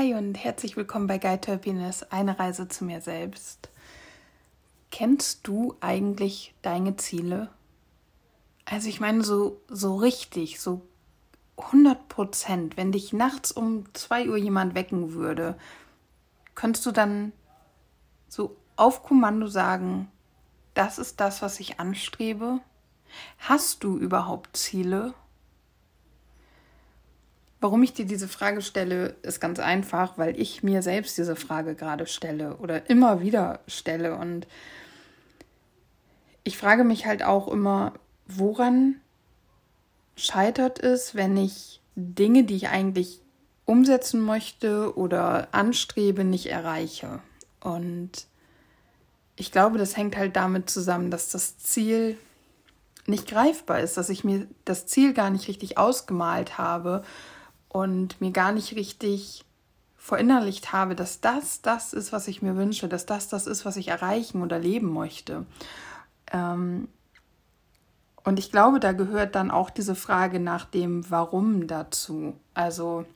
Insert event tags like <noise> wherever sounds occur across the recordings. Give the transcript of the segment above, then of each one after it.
Hi und herzlich willkommen bei Guide to Happiness, eine Reise zu mir selbst. Kennst du eigentlich deine Ziele? Also ich meine so, so richtig, so 100 Prozent, wenn dich nachts um 2 Uhr jemand wecken würde, könntest du dann so auf Kommando sagen, das ist das, was ich anstrebe? Hast du überhaupt Ziele? Warum ich dir diese Frage stelle, ist ganz einfach, weil ich mir selbst diese Frage gerade stelle oder immer wieder stelle. Und ich frage mich halt auch immer, woran scheitert es, wenn ich Dinge, die ich eigentlich umsetzen möchte oder anstrebe, nicht erreiche. Und ich glaube, das hängt halt damit zusammen, dass das Ziel nicht greifbar ist, dass ich mir das Ziel gar nicht richtig ausgemalt habe und mir gar nicht richtig verinnerlicht habe, dass das das ist, was ich mir wünsche, dass das das ist, was ich erreichen oder leben möchte. Ähm, und ich glaube, da gehört dann auch diese Frage nach dem Warum dazu. Also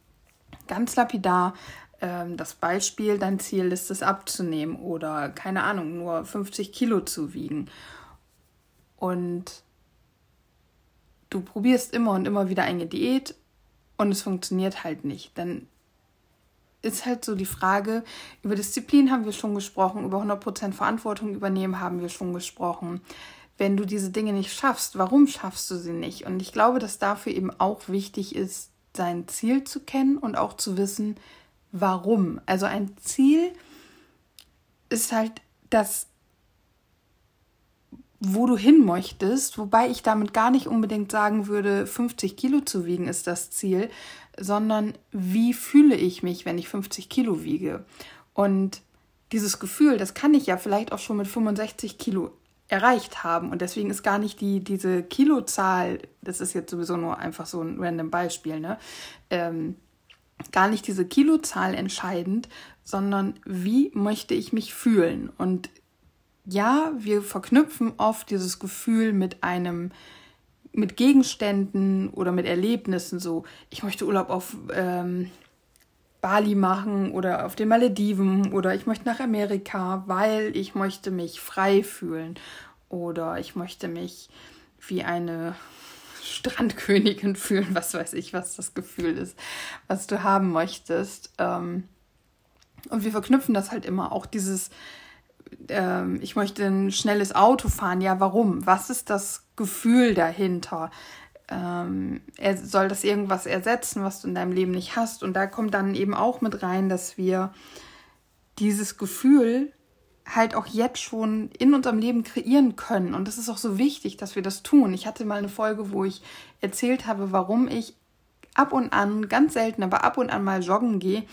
ganz lapidar ähm, das Beispiel, dein Ziel ist es abzunehmen oder keine Ahnung, nur 50 Kilo zu wiegen. Und du probierst immer und immer wieder eine Diät und es funktioniert halt nicht, dann ist halt so die Frage, über Disziplin haben wir schon gesprochen, über 100% Verantwortung übernehmen haben wir schon gesprochen. Wenn du diese Dinge nicht schaffst, warum schaffst du sie nicht? Und ich glaube, dass dafür eben auch wichtig ist, sein Ziel zu kennen und auch zu wissen, warum. Also ein Ziel ist halt das wo du hin möchtest, wobei ich damit gar nicht unbedingt sagen würde, 50 Kilo zu wiegen ist das Ziel, sondern wie fühle ich mich, wenn ich 50 Kilo wiege? Und dieses Gefühl, das kann ich ja vielleicht auch schon mit 65 Kilo erreicht haben. Und deswegen ist gar nicht die, diese Kilozahl, das ist jetzt sowieso nur einfach so ein random Beispiel, ne? Ähm, gar nicht diese Kilozahl entscheidend, sondern wie möchte ich mich fühlen? Und ja, wir verknüpfen oft dieses Gefühl mit einem, mit Gegenständen oder mit Erlebnissen, so, ich möchte Urlaub auf ähm, Bali machen oder auf den Malediven oder ich möchte nach Amerika, weil ich möchte mich frei fühlen oder ich möchte mich wie eine Strandkönigin <laughs> fühlen, was weiß ich, was das Gefühl ist, was du haben möchtest. Ähm, und wir verknüpfen das halt immer auch dieses ähm, ich möchte ein schnelles Auto fahren. Ja, warum? Was ist das Gefühl dahinter? Ähm, soll das irgendwas ersetzen, was du in deinem Leben nicht hast. Und da kommt dann eben auch mit rein, dass wir dieses Gefühl halt auch jetzt schon in unserem Leben kreieren können. Und das ist auch so wichtig, dass wir das tun. Ich hatte mal eine Folge, wo ich erzählt habe, warum ich ab und an, ganz selten, aber ab und an mal joggen gehe,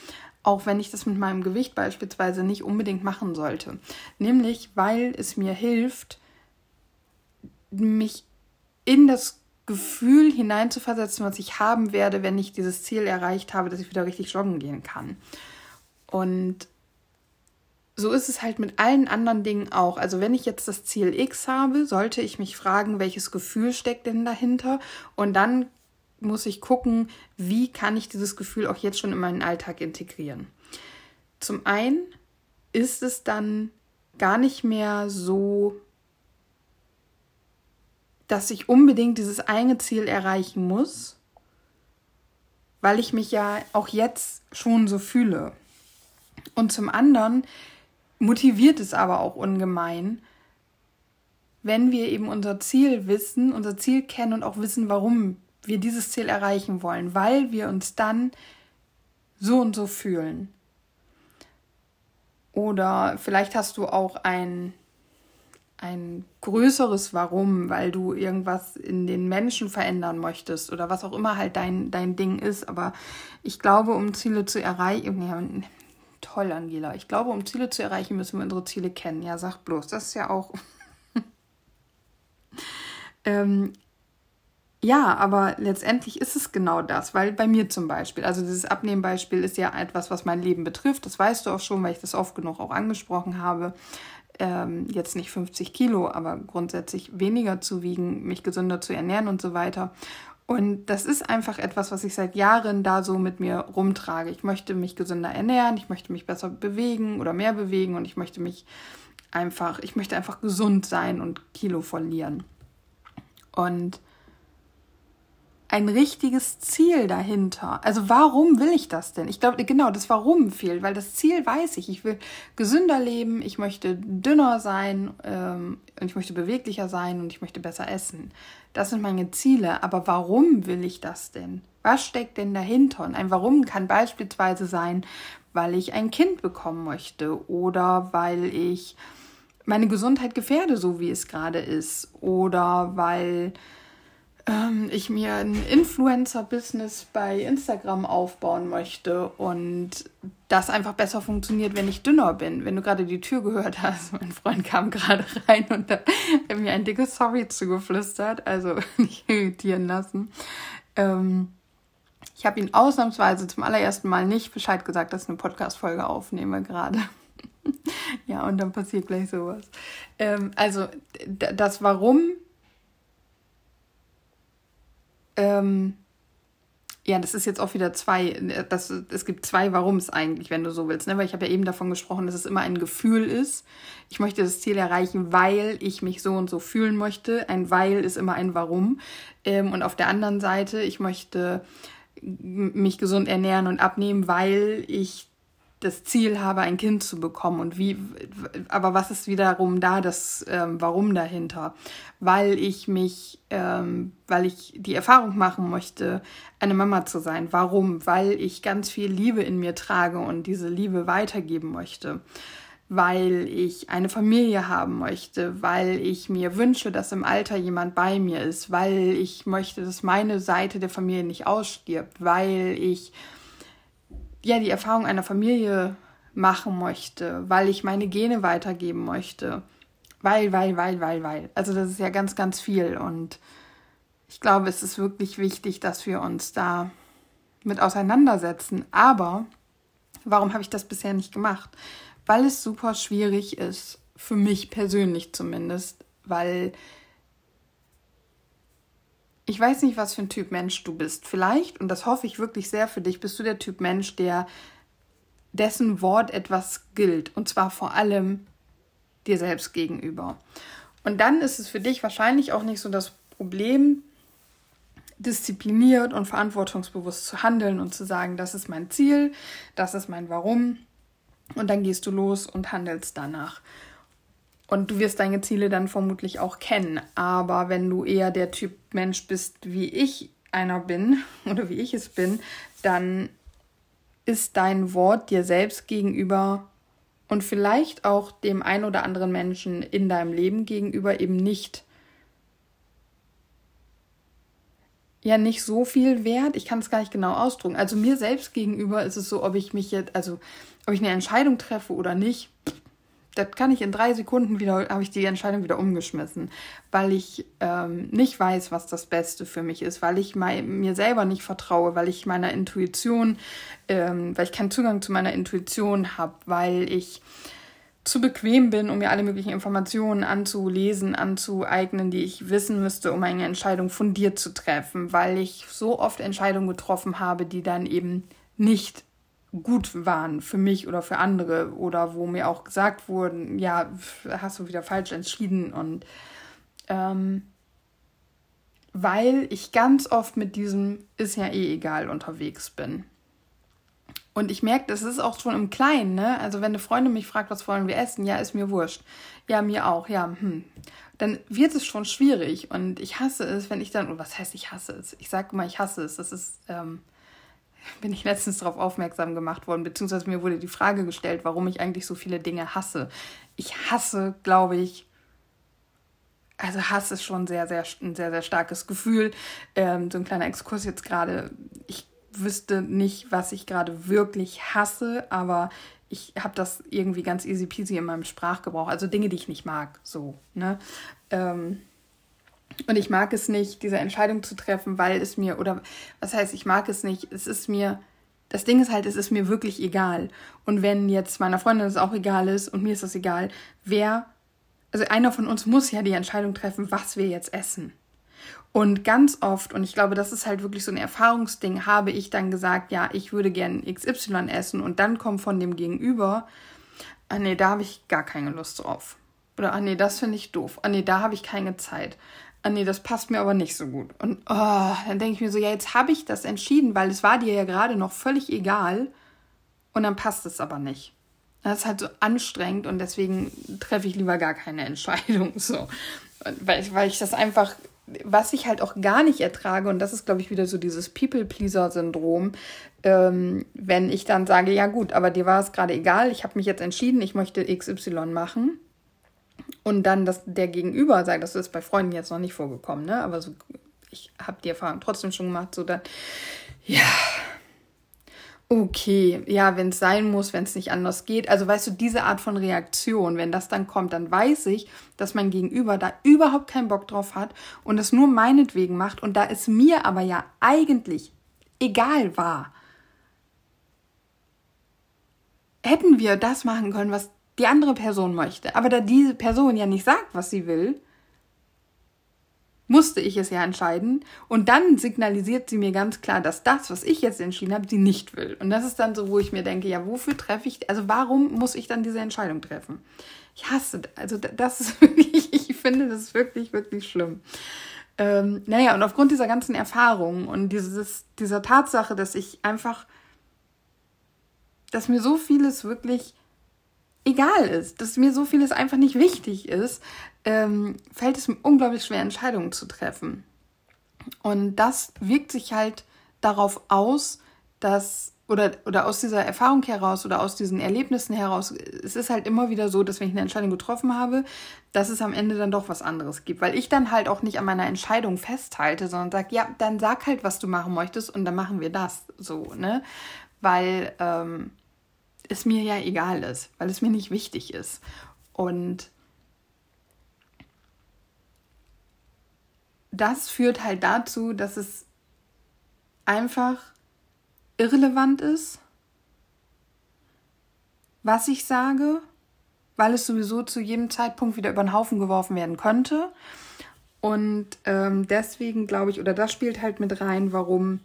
auch wenn ich das mit meinem Gewicht beispielsweise nicht unbedingt machen sollte. Nämlich, weil es mir hilft, mich in das Gefühl hineinzuversetzen, was ich haben werde, wenn ich dieses Ziel erreicht habe, dass ich wieder richtig joggen gehen kann. Und so ist es halt mit allen anderen Dingen auch. Also wenn ich jetzt das Ziel X habe, sollte ich mich fragen, welches Gefühl steckt denn dahinter? Und dann muss ich gucken, wie kann ich dieses Gefühl auch jetzt schon in meinen Alltag integrieren. Zum einen ist es dann gar nicht mehr so, dass ich unbedingt dieses eine Ziel erreichen muss, weil ich mich ja auch jetzt schon so fühle. Und zum anderen motiviert es aber auch ungemein, wenn wir eben unser Ziel wissen, unser Ziel kennen und auch wissen, warum wir dieses Ziel erreichen wollen, weil wir uns dann so und so fühlen. Oder vielleicht hast du auch ein, ein größeres Warum, weil du irgendwas in den Menschen verändern möchtest oder was auch immer halt dein, dein Ding ist. Aber ich glaube, um Ziele zu erreichen, ja, toll, Angela, ich glaube, um Ziele zu erreichen, müssen wir unsere Ziele kennen. Ja, sag bloß, das ist ja auch. <laughs> ähm, ja, aber letztendlich ist es genau das, weil bei mir zum Beispiel, also dieses Abnehmbeispiel ist ja etwas, was mein Leben betrifft. Das weißt du auch schon, weil ich das oft genug auch angesprochen habe. Ähm, jetzt nicht 50 Kilo, aber grundsätzlich weniger zu wiegen, mich gesünder zu ernähren und so weiter. Und das ist einfach etwas, was ich seit Jahren da so mit mir rumtrage. Ich möchte mich gesünder ernähren, ich möchte mich besser bewegen oder mehr bewegen und ich möchte mich einfach, ich möchte einfach gesund sein und Kilo verlieren. Und ein richtiges Ziel dahinter. Also warum will ich das denn? Ich glaube, genau, das Warum fehlt, weil das Ziel weiß ich. Ich will gesünder leben, ich möchte dünner sein ähm, und ich möchte beweglicher sein und ich möchte besser essen. Das sind meine Ziele. Aber warum will ich das denn? Was steckt denn dahinter? Und ein Warum kann beispielsweise sein, weil ich ein Kind bekommen möchte oder weil ich meine Gesundheit gefährde, so wie es gerade ist, oder weil ähm, ich mir ein Influencer-Business bei Instagram aufbauen möchte und das einfach besser funktioniert, wenn ich dünner bin. Wenn du gerade die Tür gehört hast, <laughs> mein Freund kam gerade rein und hat mir ein dickes Sorry zugeflüstert, also <laughs> nicht irritieren lassen. Ähm, ich habe ihn ausnahmsweise zum allerersten Mal nicht Bescheid gesagt, dass ich eine Podcast-Folge aufnehme gerade. <laughs> ja, und dann passiert gleich sowas. Ähm, also das Warum ähm, ja, das ist jetzt auch wieder zwei, das, es gibt zwei Warums eigentlich, wenn du so willst, ne? weil ich habe ja eben davon gesprochen, dass es immer ein Gefühl ist. Ich möchte das Ziel erreichen, weil ich mich so und so fühlen möchte. Ein Weil ist immer ein Warum. Ähm, und auf der anderen Seite, ich möchte mich gesund ernähren und abnehmen, weil ich das Ziel habe, ein Kind zu bekommen und wie, aber was ist wiederum da das ähm, Warum dahinter? Weil ich mich, ähm, weil ich die Erfahrung machen möchte, eine Mama zu sein. Warum? Weil ich ganz viel Liebe in mir trage und diese Liebe weitergeben möchte. Weil ich eine Familie haben möchte, weil ich mir wünsche, dass im Alter jemand bei mir ist, weil ich möchte, dass meine Seite der Familie nicht ausstirbt, weil ich ja, die Erfahrung einer Familie machen möchte, weil ich meine Gene weitergeben möchte. Weil, weil, weil, weil, weil. Also das ist ja ganz, ganz viel. Und ich glaube, es ist wirklich wichtig, dass wir uns da mit auseinandersetzen. Aber warum habe ich das bisher nicht gemacht? Weil es super schwierig ist, für mich persönlich zumindest, weil ich weiß nicht, was für ein Typ Mensch du bist. Vielleicht, und das hoffe ich wirklich sehr für dich, bist du der Typ Mensch, der dessen Wort etwas gilt. Und zwar vor allem dir selbst gegenüber. Und dann ist es für dich wahrscheinlich auch nicht so das Problem, diszipliniert und verantwortungsbewusst zu handeln und zu sagen, das ist mein Ziel, das ist mein Warum. Und dann gehst du los und handelst danach. Und du wirst deine Ziele dann vermutlich auch kennen. Aber wenn du eher der Typ Mensch bist, wie ich einer bin <laughs> oder wie ich es bin, dann ist dein Wort dir selbst gegenüber und vielleicht auch dem ein oder anderen Menschen in deinem Leben gegenüber eben nicht ja nicht so viel wert. Ich kann es gar nicht genau ausdrücken. Also mir selbst gegenüber ist es so, ob ich mich jetzt, also ob ich eine Entscheidung treffe oder nicht, das kann ich in drei Sekunden wieder, habe ich die Entscheidung wieder umgeschmissen, weil ich ähm, nicht weiß, was das Beste für mich ist, weil ich mein, mir selber nicht vertraue, weil ich meiner Intuition, ähm, weil ich keinen Zugang zu meiner Intuition habe, weil ich zu bequem bin, um mir alle möglichen Informationen anzulesen, anzueignen, die ich wissen müsste, um eine Entscheidung fundiert zu treffen, weil ich so oft Entscheidungen getroffen habe, die dann eben nicht gut waren für mich oder für andere oder wo mir auch gesagt wurden, ja, hast du wieder falsch entschieden und ähm, weil ich ganz oft mit diesem ist ja eh egal unterwegs bin. Und ich merke, das ist auch schon im Kleinen, ne? Also wenn eine Freundin mich fragt, was wollen wir essen, ja, ist mir wurscht. Ja, mir auch, ja, hm. Dann wird es schon schwierig und ich hasse es, wenn ich dann, oder was heißt ich hasse es? Ich sage immer, ich hasse es. Das ist, ähm, bin ich letztens darauf aufmerksam gemacht worden, beziehungsweise mir wurde die Frage gestellt, warum ich eigentlich so viele Dinge hasse. Ich hasse, glaube ich, also Hass ist schon sehr, sehr, ein sehr, sehr starkes Gefühl. Ähm, so ein kleiner Exkurs jetzt gerade. Ich wüsste nicht, was ich gerade wirklich hasse, aber ich habe das irgendwie ganz easy peasy in meinem Sprachgebrauch. Also Dinge, die ich nicht mag, so. Ne? Ähm, und ich mag es nicht, diese Entscheidung zu treffen, weil es mir, oder was heißt, ich mag es nicht, es ist mir, das Ding ist halt, es ist mir wirklich egal. Und wenn jetzt meiner Freundin es auch egal ist und mir ist das egal, wer, also einer von uns muss ja die Entscheidung treffen, was wir jetzt essen. Und ganz oft, und ich glaube, das ist halt wirklich so ein Erfahrungsding, habe ich dann gesagt, ja, ich würde gern XY essen und dann kommt von dem Gegenüber, ah nee, da habe ich gar keine Lust drauf. Oder ah nee, das finde ich doof. Ah nee, da habe ich keine Zeit. Ah nee, das passt mir aber nicht so gut. Und oh, dann denke ich mir so, ja, jetzt habe ich das entschieden, weil es war dir ja gerade noch völlig egal und dann passt es aber nicht. Das ist halt so anstrengend und deswegen treffe ich lieber gar keine Entscheidung. <laughs> So. Weil, weil ich das einfach was ich halt auch gar nicht ertrage, und das ist, glaube ich, wieder so dieses People-Pleaser-Syndrom, ähm, wenn ich dann sage, ja gut, aber dir war es gerade egal, ich habe mich jetzt entschieden, ich möchte XY machen. Und dann, dass der Gegenüber sagt, das ist bei Freunden jetzt noch nicht vorgekommen, ne? Aber so, ich habe die Erfahrung trotzdem schon gemacht, so dann, ja, Okay, ja, wenn es sein muss, wenn es nicht anders geht. Also weißt du, diese Art von Reaktion, wenn das dann kommt, dann weiß ich, dass mein Gegenüber da überhaupt keinen Bock drauf hat und es nur meinetwegen macht und da es mir aber ja eigentlich egal war. Hätten wir das machen können, was die andere Person möchte. Aber da diese Person ja nicht sagt, was sie will, musste ich es ja entscheiden. Und dann signalisiert sie mir ganz klar, dass das, was ich jetzt entschieden habe, sie nicht will. Und das ist dann so, wo ich mir denke, ja, wofür treffe ich, also warum muss ich dann diese Entscheidung treffen? Ich hasse, also das ist <laughs> wirklich, ich finde das wirklich, wirklich schlimm. Ähm, naja, und aufgrund dieser ganzen Erfahrungen und dieses, dieser Tatsache, dass ich einfach, dass mir so vieles wirklich egal ist, dass mir so vieles einfach nicht wichtig ist, ähm, fällt es mir unglaublich schwer, Entscheidungen zu treffen. Und das wirkt sich halt darauf aus, dass, oder, oder aus dieser Erfahrung heraus oder aus diesen Erlebnissen heraus, es ist halt immer wieder so, dass wenn ich eine Entscheidung getroffen habe, dass es am Ende dann doch was anderes gibt. Weil ich dann halt auch nicht an meiner Entscheidung festhalte, sondern sage, ja, dann sag halt, was du machen möchtest und dann machen wir das so, ne? Weil ähm, es mir ja egal ist, weil es mir nicht wichtig ist. Und das führt halt dazu, dass es einfach irrelevant ist, was ich sage, weil es sowieso zu jedem Zeitpunkt wieder über den Haufen geworfen werden könnte. Und ähm, deswegen glaube ich, oder das spielt halt mit rein, warum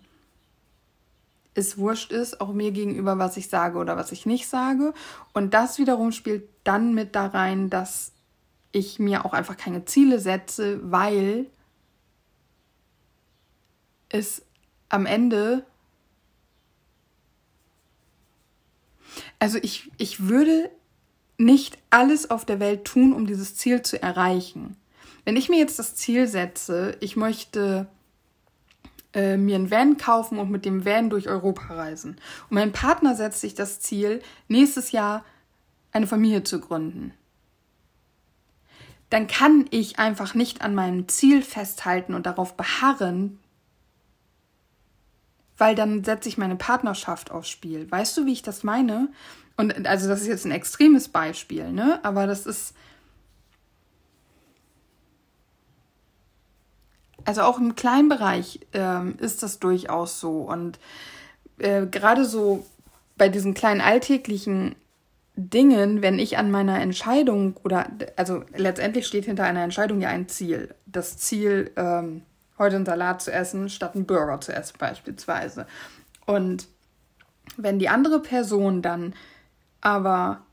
es wurscht ist, auch mir gegenüber, was ich sage oder was ich nicht sage. Und das wiederum spielt dann mit da rein, dass ich mir auch einfach keine Ziele setze, weil es am Ende. Also ich, ich würde nicht alles auf der Welt tun, um dieses Ziel zu erreichen. Wenn ich mir jetzt das Ziel setze, ich möchte äh, mir einen Van kaufen und mit dem Van durch Europa reisen. Und mein Partner setzt sich das Ziel, nächstes Jahr eine Familie zu gründen. Dann kann ich einfach nicht an meinem Ziel festhalten und darauf beharren, weil dann setze ich meine Partnerschaft aufs Spiel. Weißt du, wie ich das meine? Und also das ist jetzt ein extremes Beispiel, ne? Aber das ist also auch im kleinen Bereich ähm, ist das durchaus so und äh, gerade so bei diesen kleinen alltäglichen Dingen, wenn ich an meiner Entscheidung oder also letztendlich steht hinter einer Entscheidung ja ein Ziel. Das Ziel ähm, heute einen Salat zu essen, statt einen Burger zu essen beispielsweise. Und wenn die andere Person dann aber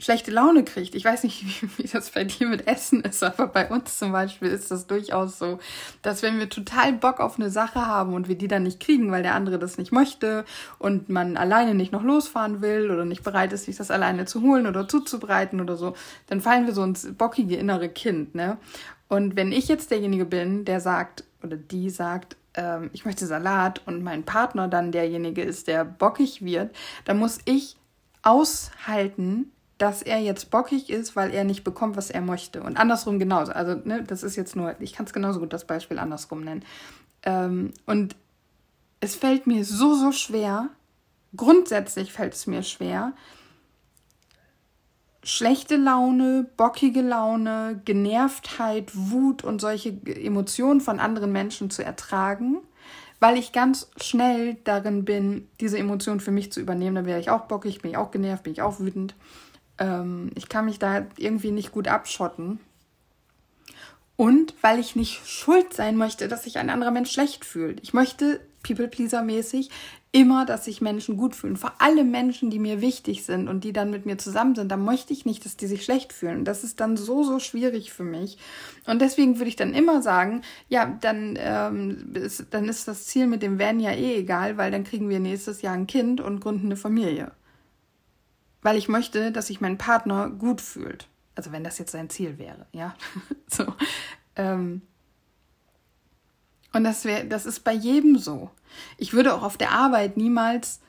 schlechte Laune kriegt. Ich weiß nicht, wie, <laughs> wie, das bei dir mit Essen ist, aber bei uns zum Beispiel ist das durchaus so, dass wenn wir total Bock auf eine Sache haben und wir die dann nicht kriegen, weil der andere das nicht möchte und man alleine nicht noch losfahren will oder nicht bereit ist, sich das alleine zu holen oder zuzubereiten oder so, dann fallen wir so ins bockige innere Kind, ne? Und wenn ich jetzt derjenige bin, der sagt oder die sagt, ähm, ich möchte Salat und mein Partner dann derjenige ist, der bockig wird, dann muss ich aushalten, dass er jetzt bockig ist, weil er nicht bekommt, was er möchte. Und andersrum genauso. Also, ne, das ist jetzt nur, ich kann es genauso gut das Beispiel andersrum nennen. Ähm, und es fällt mir so, so schwer, grundsätzlich fällt es mir schwer, schlechte Laune, bockige Laune, Genervtheit, Wut und solche Emotionen von anderen Menschen zu ertragen, weil ich ganz schnell darin bin, diese Emotionen für mich zu übernehmen. Da wäre ich auch bockig, bin ich auch genervt, bin ich auch wütend. Ähm, ich kann mich da irgendwie nicht gut abschotten. Und weil ich nicht schuld sein möchte, dass sich ein anderer Mensch schlecht fühlt. Ich möchte People-Pleaser-mäßig immer, dass sich Menschen gut fühlen. Vor allem Menschen, die mir wichtig sind und die dann mit mir zusammen sind, da möchte ich nicht, dass die sich schlecht fühlen. Das ist dann so, so schwierig für mich. Und deswegen würde ich dann immer sagen, ja, dann, ähm, ist, dann ist das Ziel mit dem Van ja eh egal, weil dann kriegen wir nächstes Jahr ein Kind und gründen eine Familie. Weil ich möchte, dass sich mein Partner gut fühlt. Also wenn das jetzt sein Ziel wäre, ja. <laughs> so. Ähm, und das wäre, das ist bei jedem so. Ich würde auch auf der Arbeit niemals,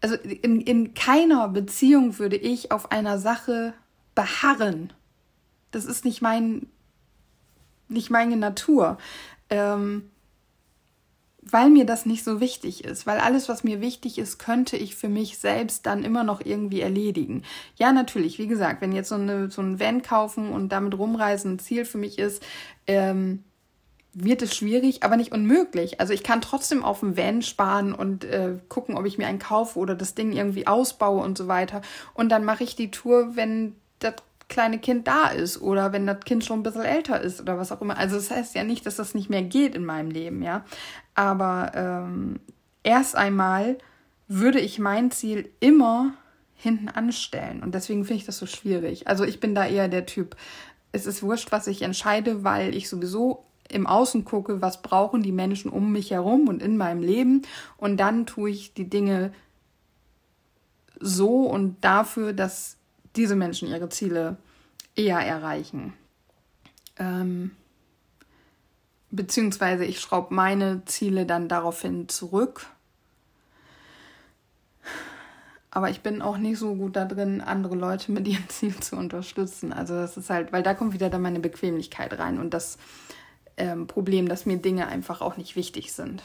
also in, in keiner Beziehung würde ich auf einer Sache beharren. Das ist nicht mein, nicht meine Natur. Ähm, weil mir das nicht so wichtig ist, weil alles, was mir wichtig ist, könnte ich für mich selbst dann immer noch irgendwie erledigen. Ja, natürlich, wie gesagt, wenn jetzt so, eine, so ein Van kaufen und damit rumreisen ein Ziel für mich ist, ähm, wird es schwierig, aber nicht unmöglich. Also ich kann trotzdem auf dem Van sparen und äh, gucken, ob ich mir einen kaufe oder das Ding irgendwie ausbaue und so weiter. Und dann mache ich die Tour, wenn kleine Kind da ist oder wenn das Kind schon ein bisschen älter ist oder was auch immer. Also das heißt ja nicht, dass das nicht mehr geht in meinem Leben, ja. Aber ähm, erst einmal würde ich mein Ziel immer hinten anstellen. Und deswegen finde ich das so schwierig. Also ich bin da eher der Typ, es ist wurscht, was ich entscheide, weil ich sowieso im Außen gucke, was brauchen die Menschen um mich herum und in meinem Leben. Und dann tue ich die Dinge so und dafür, dass diese Menschen ihre Ziele eher erreichen. Ähm, beziehungsweise ich schraube meine Ziele dann daraufhin zurück. Aber ich bin auch nicht so gut da drin, andere Leute mit ihren <laughs> Zielen zu unterstützen. Also das ist halt, weil da kommt wieder dann meine Bequemlichkeit rein und das ähm, Problem, dass mir Dinge einfach auch nicht wichtig sind.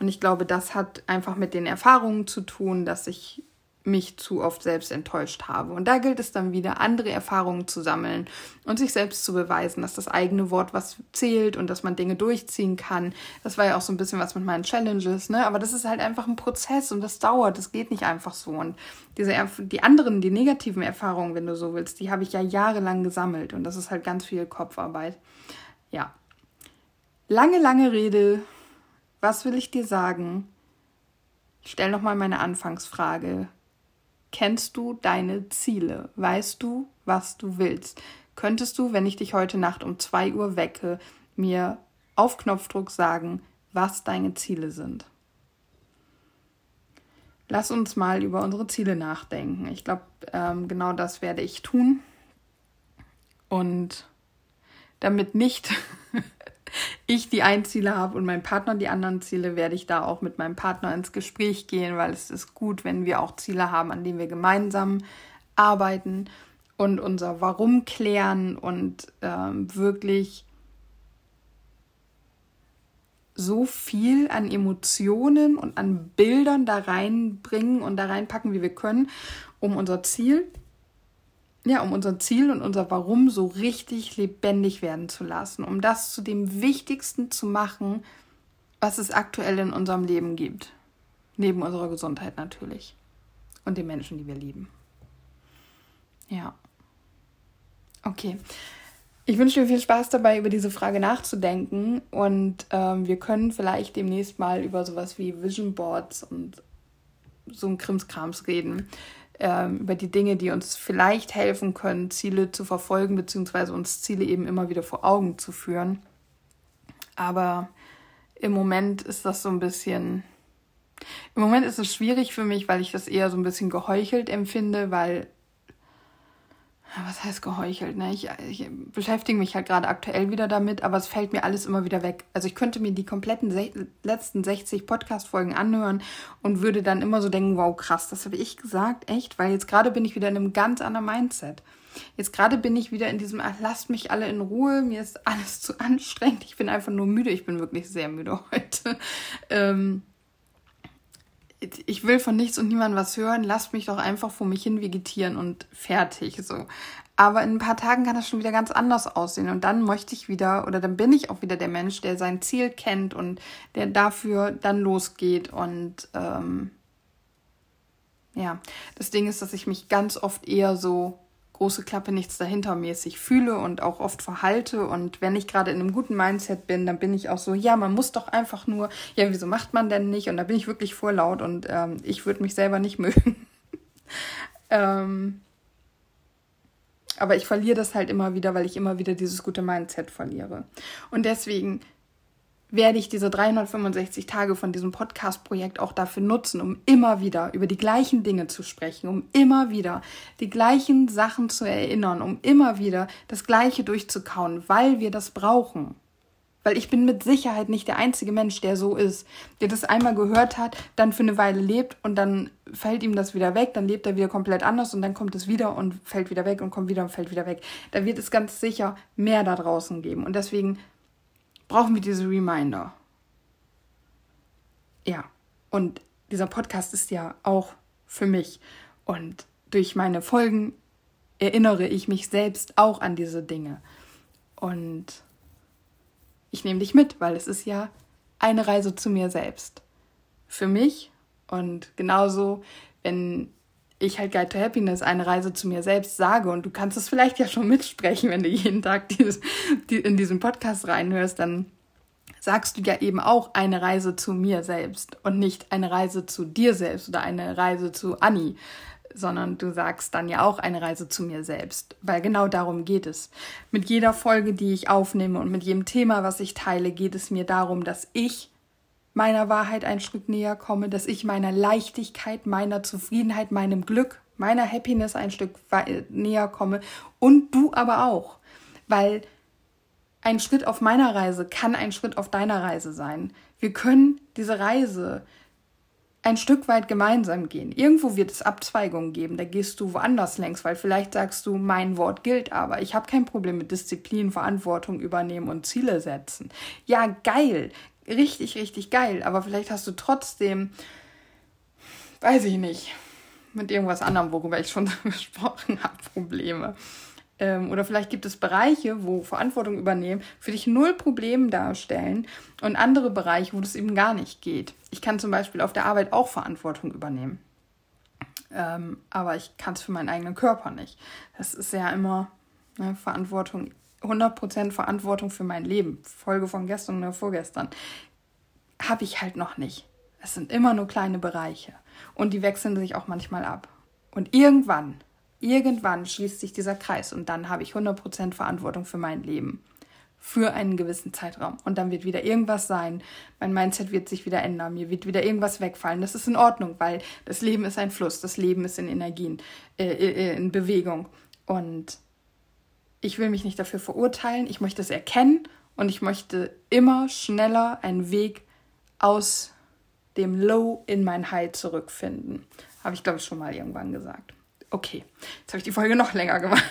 Und ich glaube, das hat einfach mit den Erfahrungen zu tun, dass ich mich zu oft selbst enttäuscht habe. Und da gilt es dann wieder, andere Erfahrungen zu sammeln und sich selbst zu beweisen, dass das eigene Wort was zählt und dass man Dinge durchziehen kann. Das war ja auch so ein bisschen was mit meinen Challenges, ne? Aber das ist halt einfach ein Prozess und das dauert. Das geht nicht einfach so. Und diese, die anderen, die negativen Erfahrungen, wenn du so willst, die habe ich ja jahrelang gesammelt und das ist halt ganz viel Kopfarbeit. Ja. Lange, lange Rede. Was will ich dir sagen? Ich stelle nochmal meine Anfangsfrage. Kennst du deine Ziele? Weißt du, was du willst? Könntest du, wenn ich dich heute Nacht um 2 Uhr wecke, mir auf Knopfdruck sagen, was deine Ziele sind? Lass uns mal über unsere Ziele nachdenken. Ich glaube, ähm, genau das werde ich tun. Und damit nicht ich die einen Ziele habe und mein Partner die anderen Ziele, werde ich da auch mit meinem Partner ins Gespräch gehen, weil es ist gut, wenn wir auch Ziele haben, an denen wir gemeinsam arbeiten und unser Warum klären und ähm, wirklich so viel an Emotionen und an Bildern da reinbringen und da reinpacken, wie wir können, um unser Ziel ja, um unser Ziel und unser Warum so richtig lebendig werden zu lassen, um das zu dem Wichtigsten zu machen, was es aktuell in unserem Leben gibt. Neben unserer Gesundheit natürlich. Und den Menschen, die wir lieben. Ja. Okay. Ich wünsche dir viel Spaß dabei, über diese Frage nachzudenken. Und ähm, wir können vielleicht demnächst mal über sowas wie Vision Boards und so ein Krimskrams reden ähm, über die Dinge, die uns vielleicht helfen können, Ziele zu verfolgen, beziehungsweise uns Ziele eben immer wieder vor Augen zu führen. Aber im Moment ist das so ein bisschen. Im Moment ist es schwierig für mich, weil ich das eher so ein bisschen geheuchelt empfinde, weil was heißt geheuchelt? Ne? Ich, ich beschäftige mich halt gerade aktuell wieder damit, aber es fällt mir alles immer wieder weg. Also ich könnte mir die kompletten letzten 60 Podcast-Folgen anhören und würde dann immer so denken, wow, krass, das habe ich gesagt, echt? Weil jetzt gerade bin ich wieder in einem ganz anderen Mindset. Jetzt gerade bin ich wieder in diesem, ach, lasst mich alle in Ruhe, mir ist alles zu anstrengend, ich bin einfach nur müde, ich bin wirklich sehr müde <laughs> heute. Ähm, ich will von nichts und niemandem was hören, lasst mich doch einfach vor mich hin vegetieren und fertig, so. Aber in ein paar Tagen kann das schon wieder ganz anders aussehen. Und dann möchte ich wieder oder dann bin ich auch wieder der Mensch, der sein Ziel kennt und der dafür dann losgeht. Und ähm, ja, das Ding ist, dass ich mich ganz oft eher so große Klappe nichts dahinter mäßig fühle und auch oft verhalte. Und wenn ich gerade in einem guten Mindset bin, dann bin ich auch so, ja, man muss doch einfach nur, ja, wieso macht man denn nicht? Und da bin ich wirklich vorlaut und ähm, ich würde mich selber nicht <laughs> mögen. ähm, aber ich verliere das halt immer wieder, weil ich immer wieder dieses gute Mindset verliere. Und deswegen werde ich diese 365 Tage von diesem Podcast-Projekt auch dafür nutzen, um immer wieder über die gleichen Dinge zu sprechen, um immer wieder die gleichen Sachen zu erinnern, um immer wieder das Gleiche durchzukauen, weil wir das brauchen. Weil ich bin mit Sicherheit nicht der einzige Mensch, der so ist, der das einmal gehört hat, dann für eine Weile lebt und dann fällt ihm das wieder weg, dann lebt er wieder komplett anders und dann kommt es wieder und fällt wieder weg und kommt wieder und fällt wieder weg. Da wird es ganz sicher mehr da draußen geben. Und deswegen brauchen wir diese Reminder. Ja, und dieser Podcast ist ja auch für mich. Und durch meine Folgen erinnere ich mich selbst auch an diese Dinge. Und ich nehme dich mit, weil es ist ja eine Reise zu mir selbst. Für mich und genauso, wenn ich halt Guide to Happiness eine Reise zu mir selbst sage und du kannst es vielleicht ja schon mitsprechen, wenn du jeden Tag dieses, die, in diesen Podcast reinhörst, dann sagst du ja eben auch eine Reise zu mir selbst und nicht eine Reise zu dir selbst oder eine Reise zu Annie, sondern du sagst dann ja auch eine Reise zu mir selbst, weil genau darum geht es. Mit jeder Folge, die ich aufnehme und mit jedem Thema, was ich teile, geht es mir darum, dass ich meiner Wahrheit ein Stück näher komme, dass ich meiner Leichtigkeit, meiner Zufriedenheit, meinem Glück, meiner Happiness ein Stück näher komme und du aber auch, weil ein Schritt auf meiner Reise kann ein Schritt auf deiner Reise sein. Wir können diese Reise ein Stück weit gemeinsam gehen. Irgendwo wird es Abzweigungen geben, da gehst du woanders längs, weil vielleicht sagst du, mein Wort gilt aber. Ich habe kein Problem mit Disziplin, Verantwortung übernehmen und Ziele setzen. Ja, geil richtig, richtig geil. Aber vielleicht hast du trotzdem, weiß ich nicht, mit irgendwas anderem, worüber ich schon <laughs> gesprochen habe, Probleme. Ähm, oder vielleicht gibt es Bereiche, wo Verantwortung übernehmen für dich null Probleme darstellen und andere Bereiche, wo das eben gar nicht geht. Ich kann zum Beispiel auf der Arbeit auch Verantwortung übernehmen. Ähm, aber ich kann es für meinen eigenen Körper nicht. Das ist ja immer ne, Verantwortung 100% Verantwortung für mein Leben, Folge von gestern oder vorgestern, habe ich halt noch nicht. Es sind immer nur kleine Bereiche und die wechseln sich auch manchmal ab. Und irgendwann, irgendwann schließt sich dieser Kreis und dann habe ich 100% Verantwortung für mein Leben. Für einen gewissen Zeitraum. Und dann wird wieder irgendwas sein. Mein Mindset wird sich wieder ändern. Mir wird wieder irgendwas wegfallen. Das ist in Ordnung, weil das Leben ist ein Fluss. Das Leben ist in Energien, äh, äh in Bewegung. Und ich will mich nicht dafür verurteilen, ich möchte es erkennen und ich möchte immer schneller einen Weg aus dem Low in mein High zurückfinden. Habe ich, glaube ich, schon mal irgendwann gesagt. Okay, jetzt habe ich die Folge noch länger gemacht.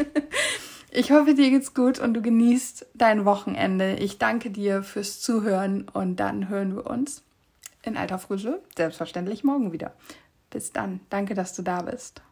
<laughs> ich hoffe, dir geht's gut und du genießt dein Wochenende. Ich danke dir fürs Zuhören und dann hören wir uns in alter Frische, selbstverständlich morgen wieder. Bis dann. Danke, dass du da bist.